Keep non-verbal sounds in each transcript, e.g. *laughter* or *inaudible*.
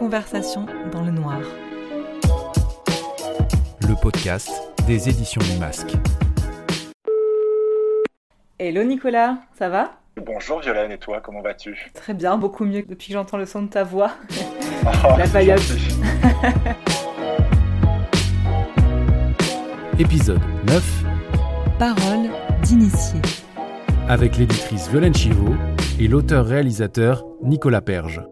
Conversation dans le noir. Le podcast des éditions du Masque. Hello Nicolas, ça va? Bonjour Violaine, et toi, comment vas-tu? Très bien, beaucoup mieux depuis que j'entends le son de ta voix. Oh, *laughs* La paillade. *laughs* Épisode 9 Parole d'initié. avec l'éditrice Violaine Chivot et l'auteur-réalisateur Nicolas Perge.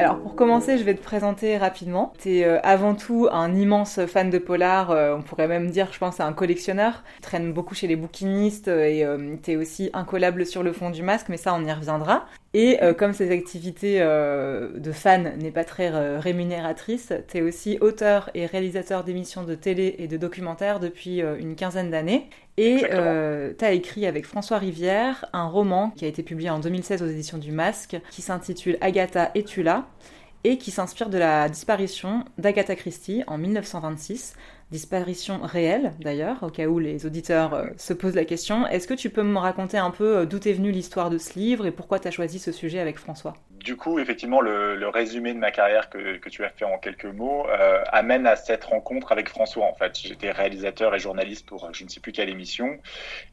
Alors pour commencer, je vais te présenter rapidement. Tu es avant tout un immense fan de polar, euh, on pourrait même dire, je pense, un collectionneur. Tu traînes beaucoup chez les bouquinistes euh, et tu es aussi incollable sur le fond du masque, mais ça on y reviendra. Et euh, comme ces activités euh, de fan n'est pas très euh, rémunératrice, tu es aussi auteur et réalisateur d'émissions de télé et de documentaires depuis une quinzaine d'années. Et tu as écrit avec François Rivière un roman qui a été publié en 2016 aux éditions du Masque, qui s'intitule Agatha et tu là et qui s'inspire de la disparition d'Agatha Christie en 1926. Disparition réelle d'ailleurs, au cas où les auditeurs euh, se posent la question. Est-ce que tu peux me raconter un peu euh, d'où est venue l'histoire de ce livre et pourquoi tu as choisi ce sujet avec François? Du coup, effectivement, le, le résumé de ma carrière que, que tu as fait en quelques mots euh, amène à cette rencontre avec François. En fait, j'étais réalisateur et journaliste pour euh, je ne sais plus quelle émission,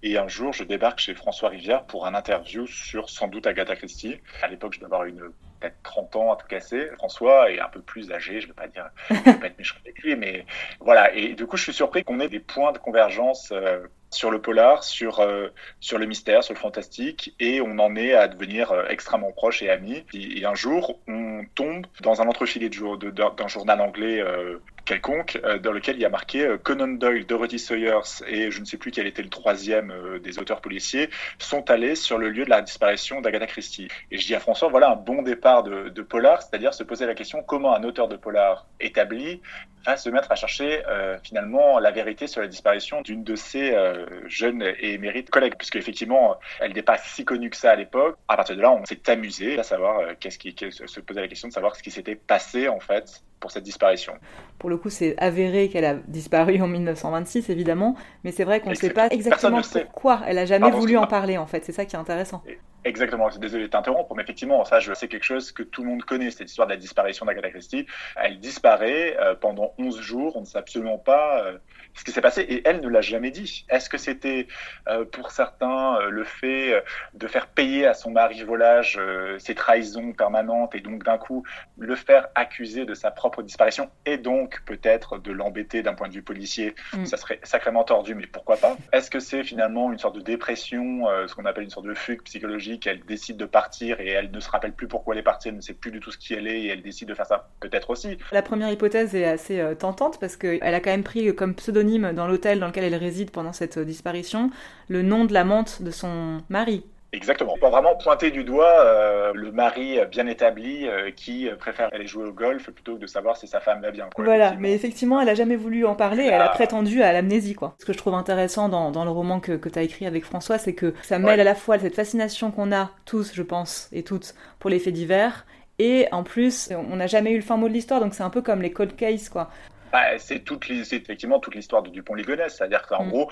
et un jour, je débarque chez François Rivière pour un interview sur sans doute Agatha Christie. À l'époque, je devais avoir une peut-être 30 ans à tout casser. François est un peu plus âgé, je ne veux pas dire, je veux pas être méchant avec lui, mais voilà. Et du coup, je suis surpris qu'on ait des points de convergence. euh, sur le polar, sur, euh, sur le mystère, sur le fantastique, et on en est à devenir euh, extrêmement proches et amis. Et, un jour, on tombe dans un entrefilet d'un journal anglais euh, quelconque, dans lequel il y a marqué Conan Doyle, Dorothy Sayers et je ne sais plus quel était le troisième des auteurs policiers, sont allés sur le lieu de la disparition d'Agatha Christie. Et je dis à François, voilà un bon départ de, de polar, c'est-à-dire se poser la question comment un auteur de polar établi va se mettre à chercher euh, finalement la vérité sur la disparition d'une de ses euh, jeunes et émérites collègues, puisque effectivement elle n'est pas si connue que ça à l'époque. À partir de là, on s'est amusé à savoir euh, qu'est-ce qui, se poser la question de savoir ce qui s'était passé en fait pour cette disparition. Pour le coup, c'est avéré qu'elle a disparu en 1926, évidemment, mais c'est vrai qu'on ne sait pas Exactement. Pourquoi. Elle a jamais Pardon, voulu en parler, en fait. C'est ça qui est intéressant. Exactement, désolé de t'interrompre, mais effectivement, ça, je sais quelque chose que tout le monde connaît, cette histoire de la disparition d'Agatha Christie. Elle disparaît euh, pendant 11 jours, on ne sait absolument pas euh, ce qui s'est passé, et elle ne l'a jamais dit. Est-ce que c'était euh, pour certains le fait de faire payer à son mari volage ses trahisons permanentes, et donc d'un coup le faire accuser de sa propre disparition, et donc peut-être de l'embêter d'un point de vue policier? Mm. Ça serait sacrément tordu, mais pourquoi pas? Est-ce que c'est finalement une sorte de dépression, ce qu'on appelle une sorte de fugue psychologique Elle décide de partir et elle ne se rappelle plus pourquoi elle est partie, elle ne sait plus du tout ce qui elle est et elle décide de faire ça Peut-être aussi. La première hypothèse est assez euh, tentante parce qu'elle a quand même pris comme pseudonyme dans l'hôtel dans lequel elle réside pendant cette euh, disparition le nom de l'amante de son mari. Exactement. Pour vraiment pointer du doigt euh, le mari bien établi euh, qui préfère aller jouer au golf plutôt que de savoir si sa femme va bien. quoi, voilà, effectivement. mais effectivement, elle a jamais voulu en parler, elle a prétendu à l'amnésie, quoi. Ce que je trouve intéressant dans, dans le roman que, que tu as écrit avec François, c'est que ça mêle Ouais. à la fois cette fascination qu'on a tous, je pense, et toutes, pour les faits divers, et en plus, on n'a jamais eu le fin mot de l'histoire, donc c'est un peu comme les cold cases, quoi. Bah, c'est effectivement toute l'histoire de Dupont-Ligonnès, c'est-à-dire qu'en Mm. gros,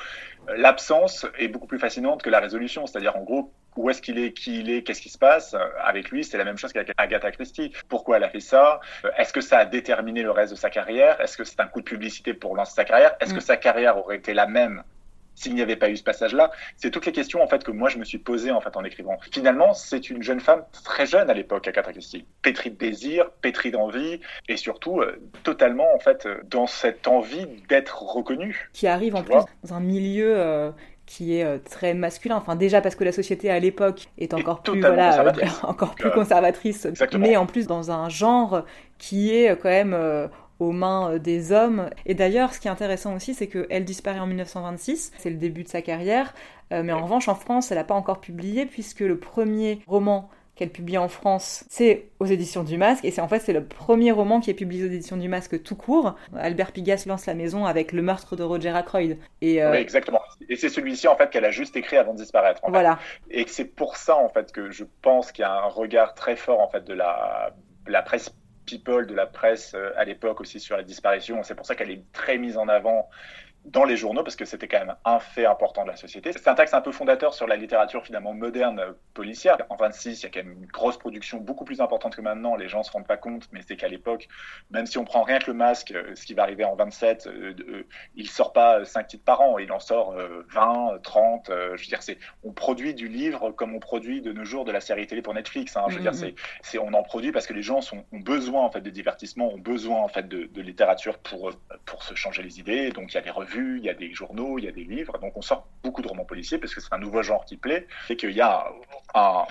euh, l'absence est beaucoup plus fascinante que la résolution, c'est-à-dire en gros, où est-ce qu'il est, qui il est, qu'est-ce qui se passe? Avec lui, c'est la même chose qu'avec Agatha Christie. Pourquoi elle a fait ça? Euh, Est-ce que ça a déterminé le reste de sa carrière? Est-ce que c'est un coup de publicité pour lancer sa carrière? Est-ce Mm. que sa carrière aurait été la même s'il n'y avait pas eu ce passage-là? C'est toutes les questions en fait que moi je me suis posées en fait en écrivant. Finalement, c'est une jeune femme très jeune à l'époque, Agatha Christie, pétrie de désir, pétrie d'envie, et surtout euh, totalement en fait euh, dans cette envie d'être reconnue. Qui arrive en plus vois? dans un milieu euh, qui est euh, très masculin. Enfin, déjà parce que la société à l'époque est encore plus, voilà, euh, conservatrice. *laughs* encore plus conservatrice, exactement. mais en plus dans un genre qui est euh, quand même euh, aux mains des hommes. Et d'ailleurs, ce qui est intéressant aussi, c'est qu'elle disparaît en 1926, c'est le début de sa carrière, euh, mais en revanche, en France, elle n'a pas encore publié, puisque le premier roman qu'elle publie en France, c'est aux éditions du Masque, et c'est en fait c'est le premier roman qui est publié aux éditions du Masque tout court. Albert Pigas lance la maison avec le meurtre de Roger Ackroyd. Et euh, Oui, exactement. Et c'est celui-ci en fait qu'elle a juste écrit avant de disparaître. en fait. voilà. Et c'est pour ça en fait que je pense qu'il y a un regard très fort en fait de la, de la presse people, de la presse euh, à l'époque aussi sur la disparition. C'est pour ça qu'elle est très mise en avant dans les journaux parce que c'était quand même un fait important de la société. C'est un texte un peu fondateur sur la littérature finalement moderne policière. En 26, il y a quand même une grosse production beaucoup plus importante que maintenant. Les gens se rendent pas compte, mais c'est qu'à l'époque, même si on prend rien que le masque, euh, ce qui va arriver en 27, euh, euh, il sort pas 5 titres par an, il en sort 20, 30. je veux dire, c'est on produit du livre comme on produit de nos jours de la série télé pour Netflix. Hein. Je veux dire, mm-hmm. c'est on en produit parce que les gens sont, ont besoin en fait de divertissement, ont besoin en fait de, de littérature pour pour se changer les idées. Donc il y a des revues, il y a des journaux, il y a des livres. Donc on sort beaucoup de romans policiers parce que c'est un nouveau genre qui plaît et qu'il y a un,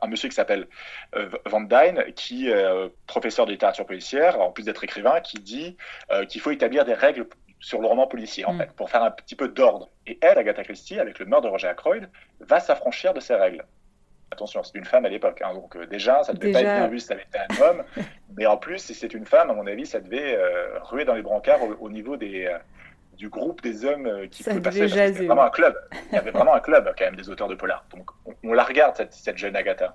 un, monsieur qui s'appelle euh, Van Dyne, qui est euh, professeur de littérature policière, en plus d'être écrivain, qui dit euh, qu'il faut établir des règles sur le roman policier, en mm. fait, pour faire un petit peu d'ordre. Et elle, Agatha Christie, avec le meurtre de Roger Ackroyd, va s'affranchir de ces règles. Attention, c'est une femme à l'époque, hein, donc déjà, ça ne devait pas être bien vu si ça avait été un homme, *laughs* mais en plus, si c'est une femme, à mon avis, ça devait ruer dans les brancards au, niveau des, du groupe des hommes euh, qui ça passer. Jaser. vraiment un club. Il y avait vraiment un club quand même des auteurs de polar. Donc on, la regarde cette, jeune Agatha.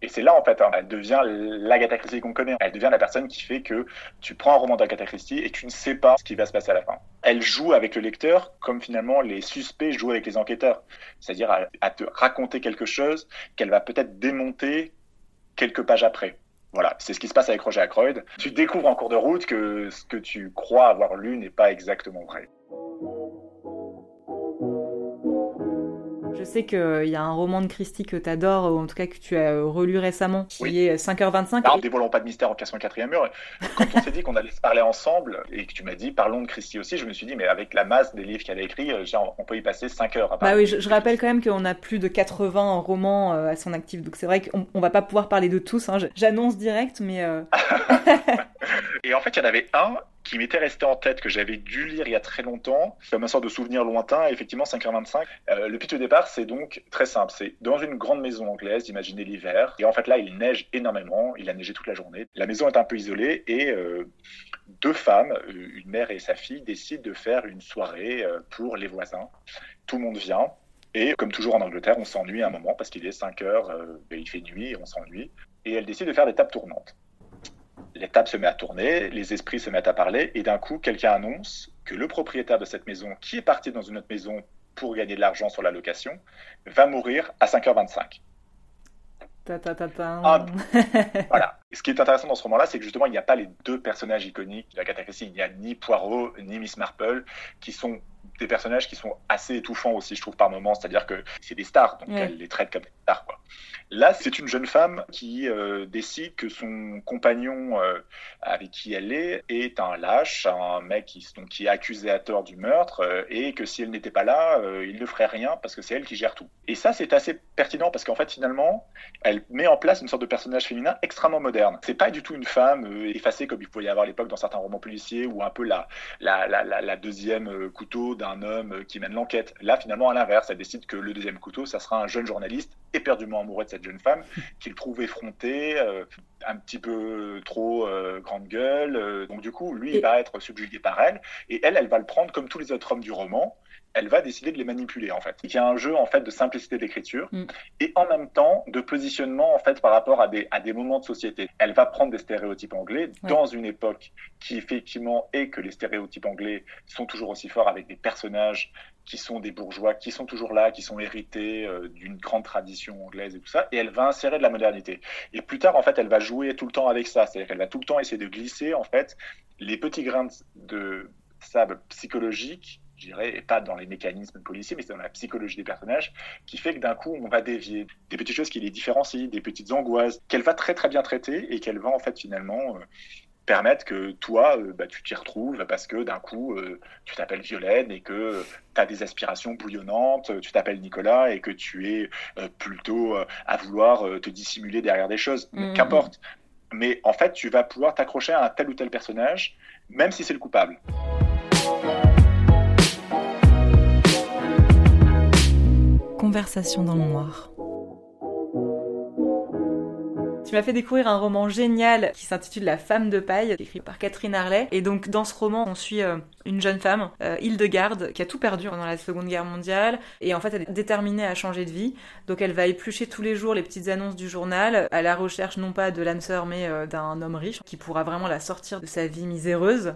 Et c'est là, en fait, hein, elle devient l'Agatha Christie qu'on connaît. Elle devient la personne qui fait que tu prends un roman d'Agatha Christie et tu ne sais pas ce qui va se passer à la fin. Elle joue avec le lecteur comme finalement les suspects jouent avec les enquêteurs. C'est-à-dire à, te raconter quelque chose qu'elle va peut-être démonter quelques pages après. Voilà, c'est ce qui se passe avec Roger Ackroyd. Tu découvres en cours de route que ce que tu crois avoir lu n'est pas exactement vrai. Je sais qu'il y a un roman de Christie que tu adores, ou en tout cas que tu as relu récemment, qui est 5h25. Alors, dévoilons pas de mystère en cassant le quatrième mur. Quand on s'est dit qu'on allait se parler ensemble, et que tu m'as dit parlons de Christie aussi, je me suis dit, mais avec la masse des livres qu'elle a écrits, euh, on peut y passer 5 heures. À bah oui, je, rappelle quand même qu'on a plus de 80 romans euh, à son actif, donc c'est vrai qu'on on va pas pouvoir parler de tous. Hein. J'annonce direct, mais. Euh, *laughs* et en fait, il y en avait un qui m'était resté en tête, que j'avais dû lire il y a très longtemps, comme un sorte de souvenir lointain, effectivement 5h25. Euh, le pitch de départ, c'est donc très simple. C'est dans une grande maison anglaise, imaginez l'hiver, et en fait là, il neige énormément, il a neigé toute la journée. La maison est un peu isolée, et euh, deux femmes, euh, une mère et sa fille, décident de faire une soirée pour les voisins. Tout le monde vient, et comme toujours en Angleterre, on s'ennuie un moment, parce qu'il est 5 heures, il fait nuit, et on s'ennuie. Et elles décident de faire des tables tournantes l'étape se met à tourner, les esprits se mettent à parler, et d'un coup, quelqu'un annonce que le propriétaire de cette maison, qui est parti dans une autre maison pour gagner de l'argent sur la location, va mourir à 5h25. Ta, ta, ta, ah, voilà. Ce qui est intéressant dans ce roman-là, c'est que justement, il n'y a pas les deux personnages iconiques de la Christie. Il n'y a ni Poirot ni Miss Marple, qui sont des personnages qui sont assez étouffants aussi, je trouve, par moments. C'est-à-dire que c'est des stars, donc elle les traite comme des stars. Quoi. Là, c'est une jeune femme qui euh, décide que son compagnon euh, avec qui elle est est un lâche, un mec qui, donc, qui est accusé à tort du meurtre, euh, et que si elle n'était pas là, il ne ferait rien parce que c'est elle qui gère tout. Et ça, c'est assez pertinent parce qu'en fait, finalement, elle met en place une sorte de personnage féminin extrêmement moderne. C'est pas du tout une femme effacée comme il pouvait y avoir à l'époque dans certains romans policiers ou un peu la, la, la, la deuxième couteau d'un homme qui mène l'enquête. Là, finalement, à l'inverse, elle décide que le deuxième couteau, ça sera un jeune journaliste éperdument amoureux de cette jeune femme *laughs* qu'il trouve effrontée, euh, un petit peu trop euh, grande gueule. Euh, donc du coup, lui, il va être subjugué par elle, et elle, elle va le prendre comme tous les autres hommes du roman. Elle va décider de les manipuler en fait. Il y a un jeu en fait de simplicité d'écriture mm. et en même temps de positionnement en fait par rapport à des, à des moments de société. Elle va prendre des stéréotypes anglais dans une époque qui effectivement est que les stéréotypes anglais sont toujours aussi forts avec des personnages qui sont des bourgeois, qui sont toujours là, qui sont hérités euh, d'une grande tradition anglaise et tout ça, et elle va insérer de la modernité. Et plus tard, en fait, elle va jouer tout le temps avec ça, c'est-à-dire qu'elle va tout le temps essayer de glisser, en fait, les petits grains de sable psychologique, je dirais, et pas dans les mécanismes policiers, mais c'est dans la psychologie des personnages, qui fait que d'un coup, on va dévier des petites choses qui les différencient, des petites angoisses, qu'elle va très très bien traiter, et qu'elle va, en fait, finalement... Euh, permettre que toi, euh, bah, tu t'y retrouves parce que d'un coup, euh, tu t'appelles Violaine et que tu as des aspirations bouillonnantes, tu t'appelles Nicolas et que tu es euh, plutôt à vouloir te dissimuler derrière des choses. Mm-hmm. Qu'importe. Mais en fait, tu vas pouvoir t'accrocher à un tel ou tel personnage, même si c'est le coupable. Dans le noir. Tu m'as fait découvrir un roman génial qui s'intitule La femme de paille, écrit par Catherine Harley. Et donc dans ce roman, on suit euh, une jeune femme, euh, Hildegarde, qui a tout perdu pendant la Seconde Guerre mondiale. Et en fait, elle est déterminée à changer de vie. Donc elle va éplucher tous les jours les petites annonces du journal, à la recherche non pas de l'âme sœur, mais euh, d'un homme riche qui pourra vraiment la sortir de sa vie miséreuse.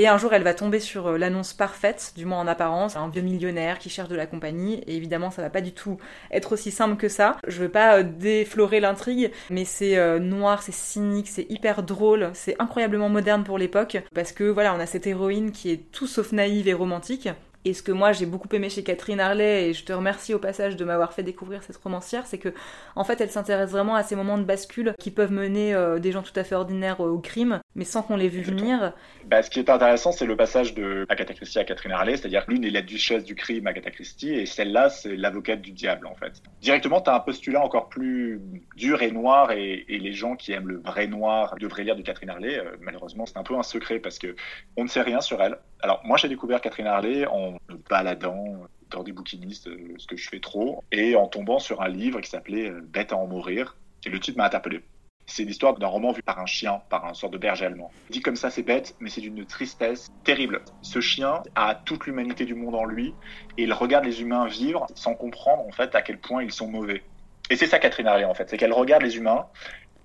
Et un jour, elle va tomber sur euh, l'annonce parfaite, du moins en apparence, un vieux millionnaire qui cherche de la compagnie. Et évidemment, ça va pas du tout être aussi simple que ça. Je veux pas euh, déflorer l'intrigue, mais c'est euh, noir, c'est cynique, c'est hyper drôle, c'est incroyablement moderne pour l'époque. Parce que voilà, on a cette héroïne qui est tout sauf naïve et romantique. Et ce que moi j'ai beaucoup aimé chez Catherine Harley, et je te remercie au passage de m'avoir fait découvrir cette romancière, c'est que en fait elle s'intéresse vraiment à ces moments de bascule qui peuvent mener des gens tout à fait ordinaires au crime, mais sans qu'on les vu venir. Bah, ce qui est intéressant, c'est le passage de Agatha Christie à Catherine Harley, c'est-à-dire l'une est la duchesse du crime, Agatha Christie, et celle-là c'est l'avocate du diable en fait. Directement, tu as un postulat encore plus dur et noir, et, les gens qui aiment le vrai noir devraient lire de Catherine Harley. Euh, malheureusement, c'est un peu un secret parce que on ne sait rien sur elle. Alors moi j'ai découvert Catherine Harley en me baladant dans des bouquinistes, euh, ce que je fais trop, et en tombant sur un livre qui s'appelait euh, Bête à en mourir, et le titre m'a interpellé. C'est l'histoire d'un roman vu par un chien, par un sort de berger allemand. Dit comme ça, c'est bête, mais c'est d'une tristesse terrible. Ce chien a toute l'humanité du monde en lui, et il regarde les humains vivre sans comprendre en fait à quel point ils sont mauvais. Et c'est ça Catherine Harley en fait, c'est qu'elle regarde les humains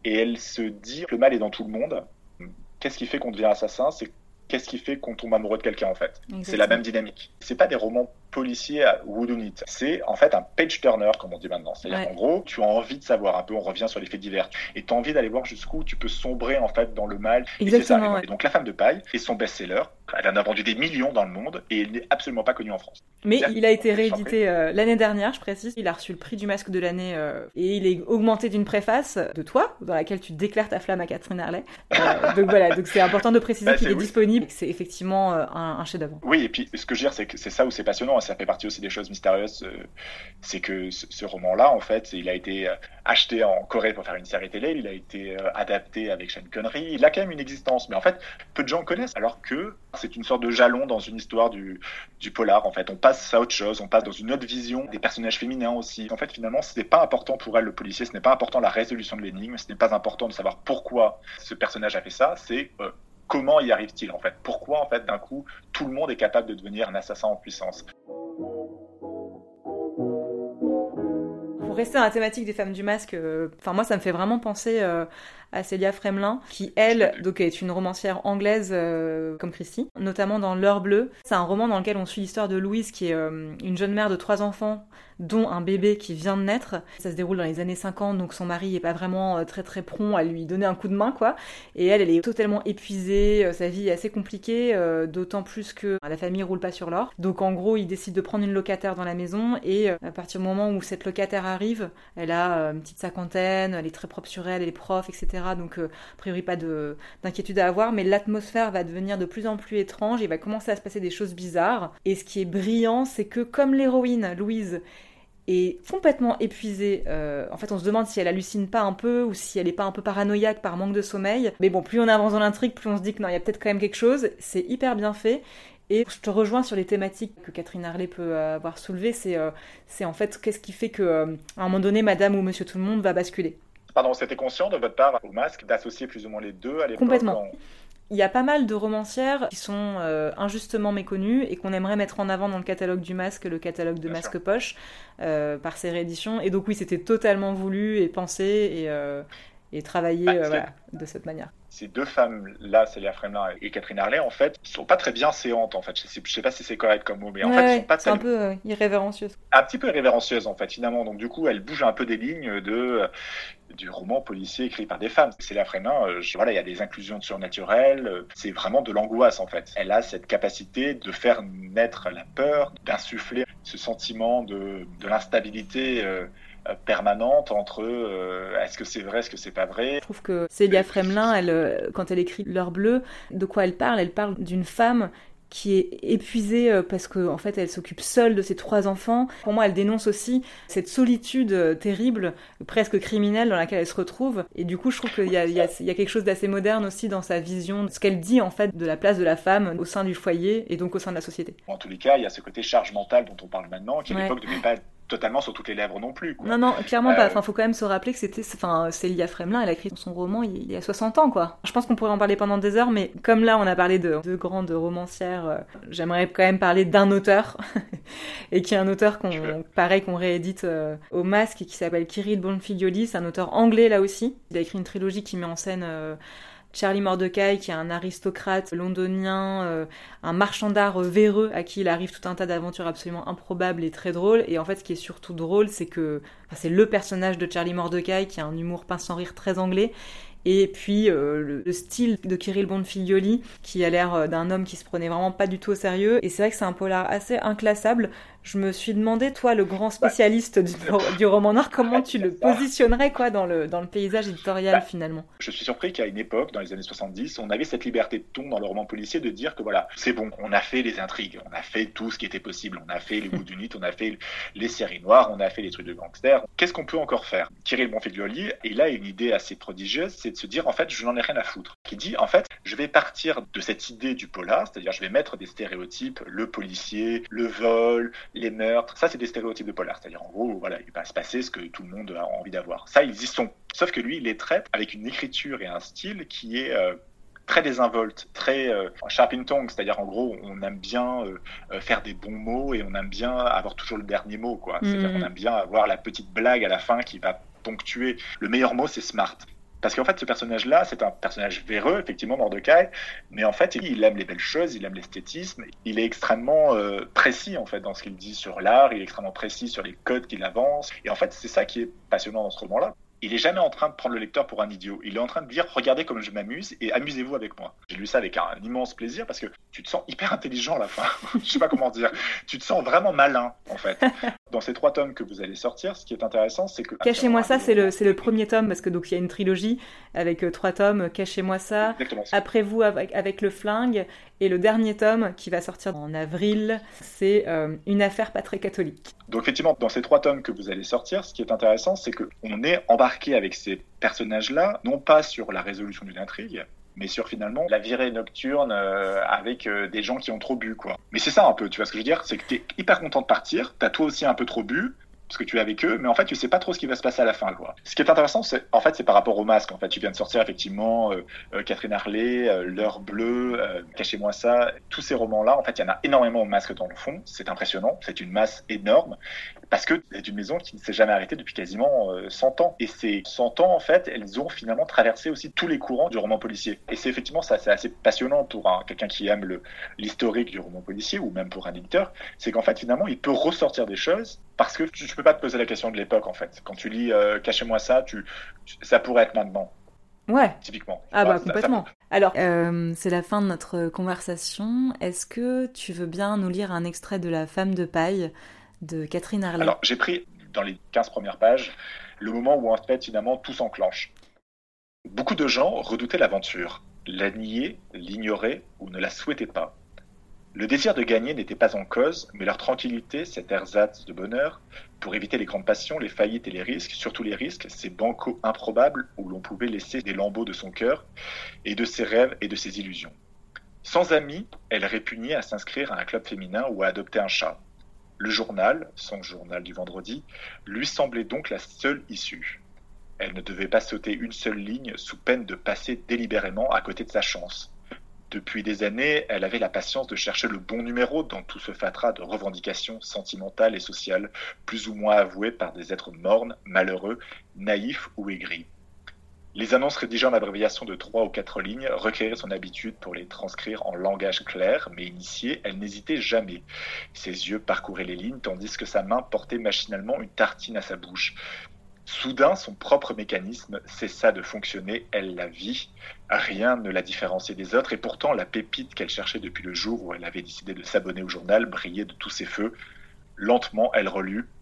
et elle se dit que le mal est dans tout le monde. Qu'est-ce qui fait qu'on devient assassin? C'est qu'est-ce qui fait qu'on tombe amoureux de quelqu'un en fait? C'est la même dynamique. C'est pas des romans policiers à whodunit. C'est en fait un page turner comme on dit maintenant. C'est-à-dire qu'en gros, tu as envie de savoir un peu. On revient sur les faits divers et tu as envie d'aller voir jusqu'où tu peux sombrer en fait dans le mal. Exactement. Et, donc la femme de paille est son best-seller. Elle en a vendu des millions dans le monde et elle n'est absolument pas connue en France. Mais il a été réédité euh, l'année dernière, je précise. Il a reçu le prix du masque de l'année euh, et il est augmenté d'une préface de toi dans laquelle tu déclares ta flamme à Catherine Harley. Euh, *laughs* donc voilà, donc c'est important de préciser bah, qu'il est, disponible. C'est effectivement un, un chef-d'œuvre. Oui, et puis ce que je veux dire, c'est que c'est ça où c'est passionnant ça fait partie aussi des choses mystérieuses. Euh, c'est que ce, roman-là, en fait, il a été euh, acheté en Corée pour faire une série télé, il a été euh, adapté avec Sean Connery, il a quand même une existence, mais en fait, peu de gens connaissent, alors que c'est une sorte de jalon dans une histoire du, du polar. En fait, on passe à autre chose, on passe dans une autre vision des personnages féminins aussi. En fait, finalement, ce n'est pas important pour elle, le policier, ce n'est pas important la résolution de l'énigme, ce n'est pas important de savoir pourquoi ce personnage a fait ça, c'est comment y arrive-t-il en fait? Pourquoi en fait d'un coup tout le monde est capable de devenir un assassin en puissance? Pour rester dans la thématique des femmes du masque, euh, enfin moi ça me fait vraiment penser euh, à Célia Fremelin, qui elle donc est une romancière anglaise euh, comme Christie, notamment dans L'heure bleue. C'est un roman dans lequel on suit l'histoire de Louise, qui est une jeune mère de trois enfants dont un bébé qui vient de naître. Ça se déroule dans les années 50, donc son mari est pas vraiment euh, très très prompt à lui donner un coup de main, quoi. Et elle, elle est totalement épuisée, euh, sa vie est assez compliquée, euh, d'autant plus que la famille roule pas sur l'or. Donc en gros, il décide de prendre une locataire dans la maison, et à partir du moment où cette locataire arrive, elle a une petite cinquantaine, elle est très propre sur elle, elle est prof, etc. Donc a priori pas d'inquiétude à avoir, mais l'atmosphère va devenir de plus en plus étrange, il va commencer à se passer des choses bizarres. Et ce qui est brillant, c'est que comme l'héroïne, Louise, est complètement épuisée. Euh, en fait, on se demande si elle hallucine pas un peu ou si elle est pas un peu paranoïaque par manque de sommeil. Mais bon, plus on avance dans l'intrigue, plus on se dit que non, il y a peut-être quand même quelque chose. C'est hyper bien fait. Et je te rejoins sur les thématiques que Catherine Harley peut avoir soulevées. C'est euh, en fait qu'est-ce qui fait que euh, à un moment donné, Madame ou Monsieur Tout le Monde va basculer. Pardon, c'était conscient de votre part au masque d'associer plus ou moins les deux à l'époque Complètement. Il y a pas mal de romancières qui sont euh, injustement méconnues et qu'on aimerait mettre en avant dans le catalogue du masque, le catalogue de Masque Poche, euh, par ces rééditions. Et donc oui, c'était totalement voulu et pensé et, euh, et travaillé bah, de cette manière ces deux femmes-là, Célia Fremelin et Catherine Harley, en fait, sont pas très bien séantes, en fait. Je sais, sais pas si c'est correct comme mot, mais en fait, elles sont pas C'est un peu euh, irrévérencieuses. Un petit peu irrévérencieuses, en fait, finalement. Donc, du coup, elles bougent un peu des lignes de euh, du roman policier écrit par des femmes. Célia Fremelin, euh, voilà, il y a des inclusions surnaturelles. c'est vraiment de l'angoisse, en fait. Elle a cette capacité de faire naître la peur, d'insuffler ce sentiment de, de l'instabilité euh, permanente entre euh, est-ce que c'est vrai, est-ce que c'est pas vrai? Je trouve que Célia Fremelin, elle, euh, quand elle écrit L'heure bleue, de quoi elle parle? Elle parle d'une femme qui est épuisée parce qu'en en fait elle s'occupe seule de ses trois enfants. Pour moi, elle dénonce aussi cette solitude terrible, presque criminelle dans laquelle elle se retrouve. Et du coup, je trouve qu'il y, y, y a, quelque chose d'assez moderne aussi dans sa vision, de ce qu'elle dit en fait de la place de la femme au sein du foyer et donc au sein de la société. En tous les cas, il y a ce côté charge mentale dont on parle maintenant, qui à l'époque ne devait pas totalement sur toutes les lèvres non plus. Non, non, clairement pas. Euh, enfin, faut quand même se rappeler que c'était, enfin, Célia Fremelin, elle a écrit son roman il y a 60 ans, quoi. Je pense qu'on pourrait en parler pendant des heures, mais comme là, on a parlé de deux grandes romancières, euh, j'aimerais quand même parler d'un auteur, *laughs* et qui est un auteur qu'on, pareil, qu'on réédite euh, au masque, et qui s'appelle Kirill Bonfiglioli. C'est un auteur anglais, là aussi. Il a écrit une trilogie qui met en scène Charlie Mordecai, qui est un aristocrate londonien, euh, un marchand d'art véreux à qui il arrive tout un tas d'aventures absolument improbables et très drôles. Et en fait, ce qui est surtout drôle, c'est que c'est le personnage de Charlie Mordecai qui a un humour pince sans rire très anglais. Et puis euh, le, style de Kirill Bonfiglioli qui a l'air euh, d'un homme qui se prenait vraiment pas du tout au sérieux. Et c'est vrai que c'est un polar assez inclassable je me suis demandé, toi, le grand spécialiste *laughs* du, roman noir, comment tu le positionnerais quoi dans le, dans le paysage éditorial bah, finalement? Je suis surpris qu'à une époque, dans les années 70, on avait cette liberté de ton dans le roman policier de dire que voilà, c'est bon, on a fait les intrigues, on a fait tout ce qui était possible, on a fait les bouts du nid, on a fait les séries noires, on a fait les trucs de gangsters. Qu'est-ce qu'on peut encore faire? Thierry Bonfiglioli, il a une idée assez prodigieuse, c'est de se dire en fait, je n'en ai rien à foutre. Qui dit en fait, je vais partir de cette idée du polar, c'est-à-dire je vais mettre des stéréotypes, le policier, le vol, les meurtres. Ça, c'est des stéréotypes de polar. C'est-à-dire, en gros, voilà, il va se passer ce que tout le monde a envie d'avoir. Ça, ils y sont. Sauf que lui, il les traite avec une écriture et un style qui est euh, très désinvolte, très euh, sharp in tongue, c'est-à-dire en gros, on aime bien euh, faire des bons mots et on aime bien avoir toujours le dernier mot, quoi. C'est-à-dire qu'on mm-hmm. aime bien avoir la petite blague à la fin qui va ponctuer. Le meilleur mot, c'est smart. Parce qu'en fait, ce personnage-là, c'est un personnage véreux, effectivement, Mordecai, mais en fait, il aime les belles choses, il aime l'esthétisme, il est extrêmement euh, précis, en fait, dans ce qu'il dit sur l'art, il est extrêmement précis sur les codes qu'il avance, et en fait, c'est ça qui est passionnant dans ce roman-là il est jamais en train de prendre le lecteur pour un idiot. Il est en train de dire regardez comme je m'amuse et amusez-vous avec moi. J'ai lu ça avec un immense plaisir parce que tu te sens hyper intelligent à la fin. *laughs* je sais pas comment dire. Tu te sens vraiment malin en fait. *laughs* Dans ces trois tomes que vous allez sortir, ce qui est intéressant, c'est que cachez-moi ça, c'est le c'est le premier tome parce que donc il y a une trilogie avec euh, trois tomes. Cachez-moi ça. Après vous avec, avec le flingue et le dernier tome qui va sortir en avril, c'est euh, une affaire pas très catholique. Donc effectivement, dans ces trois tomes que vous allez sortir, ce qui est intéressant, c'est qu'on est embarqué avec ces personnages-là, non pas sur la résolution d'une intrigue, mais sur finalement la virée nocturne euh, avec euh, des gens qui ont trop bu quoi. Mais c'est ça un peu, tu vois ce que je veux dire, c'est que tu es hyper content de partir, tu as toi aussi un peu trop bu, parce que tu es avec eux, mais en fait, tu sais pas trop ce qui va se passer à la fin, quoi. Ce qui est intéressant, c'est, en fait, c'est par rapport au masque. En fait, tu viens de sortir, effectivement, euh, euh, Catherine Harley, euh, L'heure bleue, Cachez-moi ça. Tous ces romans-là, en fait, il y en a énormément de masques dans le fond. C'est impressionnant. C'est une masse énorme parce que c'est une maison qui ne s'est jamais arrêtée depuis quasiment 100 ans. Et ces 100 ans, en fait, elles ont finalement traversé aussi tous les courants du roman policier. Et c'est effectivement ça, c'est assez passionnant pour quelqu'un qui aime l'historique du roman policier ou même pour un éditeur. C'est qu'en fait, finalement, il peut ressortir des choses parce que tu, ne peux pas te poser la question de l'époque en fait. Quand tu lis euh, Cachez-moi ça, tu, ça pourrait être maintenant. Ouais. Typiquement. Ah bah complètement. Alors, euh, c'est la fin de notre conversation. Est-ce que tu veux bien nous lire un extrait de La femme de paille Alors, j'ai pris dans les 15 premières pages le moment où en fait finalement tout s'enclenche. Beaucoup de gens redoutaient l'aventure, la niaient, l'ignoraient ou ne la souhaitaient pas. Le désir de gagner n'était pas en cause, mais leur tranquillité, cet ersatz de bonheur, pour éviter les grandes passions, les faillites et les risques, surtout les risques, ces bancos improbables où l'on pouvait laisser des lambeaux de son cœur et de ses rêves et de ses illusions. Sans amis, elle répugnait à s'inscrire à un club féminin ou à adopter un chat. Le journal, son journal du vendredi, lui semblait donc la seule issue. Elle ne devait pas sauter une seule ligne sous peine de passer délibérément à côté de sa chance. Depuis des années, elle avait la patience de chercher le bon numéro dans tout ce fatras de revendications sentimentales et sociales, plus ou moins avouées par des êtres mornes, malheureux, naïfs ou aigris. Les annonces rédigées en abréviation de trois ou quatre lignes requéraient son habitude pour les transcrire en langage clair, mais initié, elle n'hésitait jamais. Ses yeux parcouraient les lignes tandis que sa main portait machinalement une tartine à sa bouche. Soudain, son propre mécanisme cessa de fonctionner, elle la vit, rien ne la différenciait des autres, et pourtant la pépite qu'elle cherchait depuis le jour où elle avait décidé de s'abonner au journal brillait de tous ses feux. Lentement, elle relut.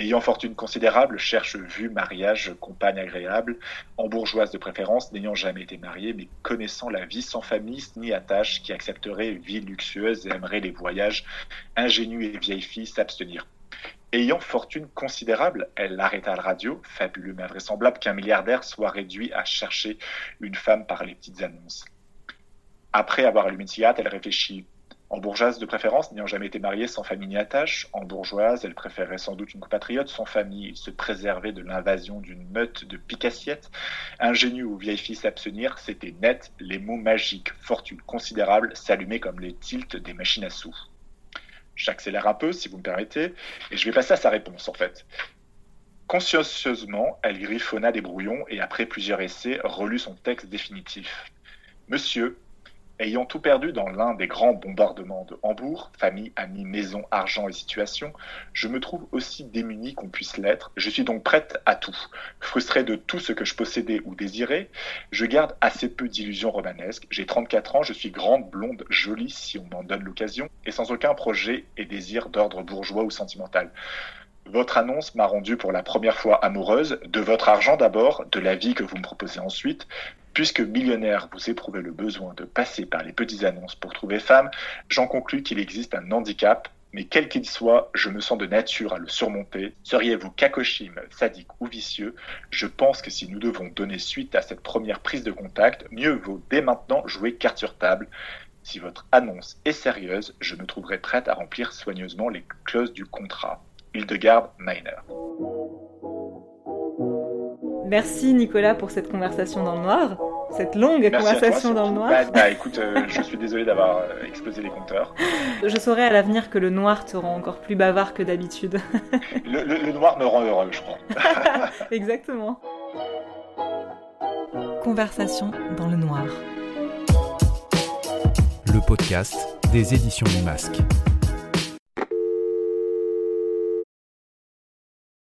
Ayant fortune considérable, cherche vue, mariage, compagne agréable, en bourgeoise de préférence, n'ayant jamais été mariée, mais connaissant la vie sans famille ni attache, qui accepterait vie luxueuse et aimerait les voyages, ingénue et vieille fille s'abstenir Ayant fortune considérable, elle arrêta la radio, fabuleux mais invraisemblable qu'un milliardaire soit réduit à chercher une femme par les petites annonces. Après avoir allumé une cigarette, elle réfléchit. En bourgeoise de préférence, n'ayant jamais été mariée sans famille ni attache, en bourgeoise, elle préférait sans doute une compatriote sans famille, se préserver de l'invasion d'une meute de picassiettes. Ingénue ou vieille fille s'abstenir, c'était net, les mots magiques, fortune considérable, s'allumaient comme les tilts des machines à sous. J'accélère un peu, si vous me permettez, et je vais passer à sa réponse, en fait. Consciencieusement, elle griffonna des brouillons et après plusieurs essais, relut son texte définitif. Monsieur, Ayant tout perdu dans l'un des grands bombardements de Hambourg, famille, amis, maison, argent et situation, je me trouve aussi démuni qu'on puisse l'être. Je suis donc prête à tout. Frustrée de tout ce que je possédais ou désirais, je garde assez peu d'illusions romanesques. J'ai 34 ans, je suis grande, blonde, jolie si on m'en donne l'occasion, et sans aucun projet et désir d'ordre bourgeois ou sentimental. Votre annonce m'a rendu pour la première fois amoureuse de votre argent d'abord, de la vie que vous me proposez ensuite. Puisque millionnaire, vous éprouvez le besoin de passer par les petites annonces pour trouver femme, j'en conclus qu'il existe un handicap, mais quel qu'il soit, je me sens de nature à le surmonter. Seriez-vous cacochime, sadique ou vicieux? Je pense que si nous devons donner suite à cette première prise de contact, mieux vaut dès maintenant jouer carte sur table. Si votre annonce est sérieuse, je me trouverai prête à remplir soigneusement les clauses du contrat. Hildegarde Miner. Merci Nicolas pour cette conversation dans le noir, cette longue conversation dans le noir. Bah, bah écoute, euh, *laughs* je suis désolé d'avoir euh, explosé les compteurs. Je saurai à l'avenir que le noir te rend encore plus bavard que d'habitude. le, le noir me rend heureux, je crois. *laughs* Exactement. Conversation dans le noir. Le podcast des éditions du masque.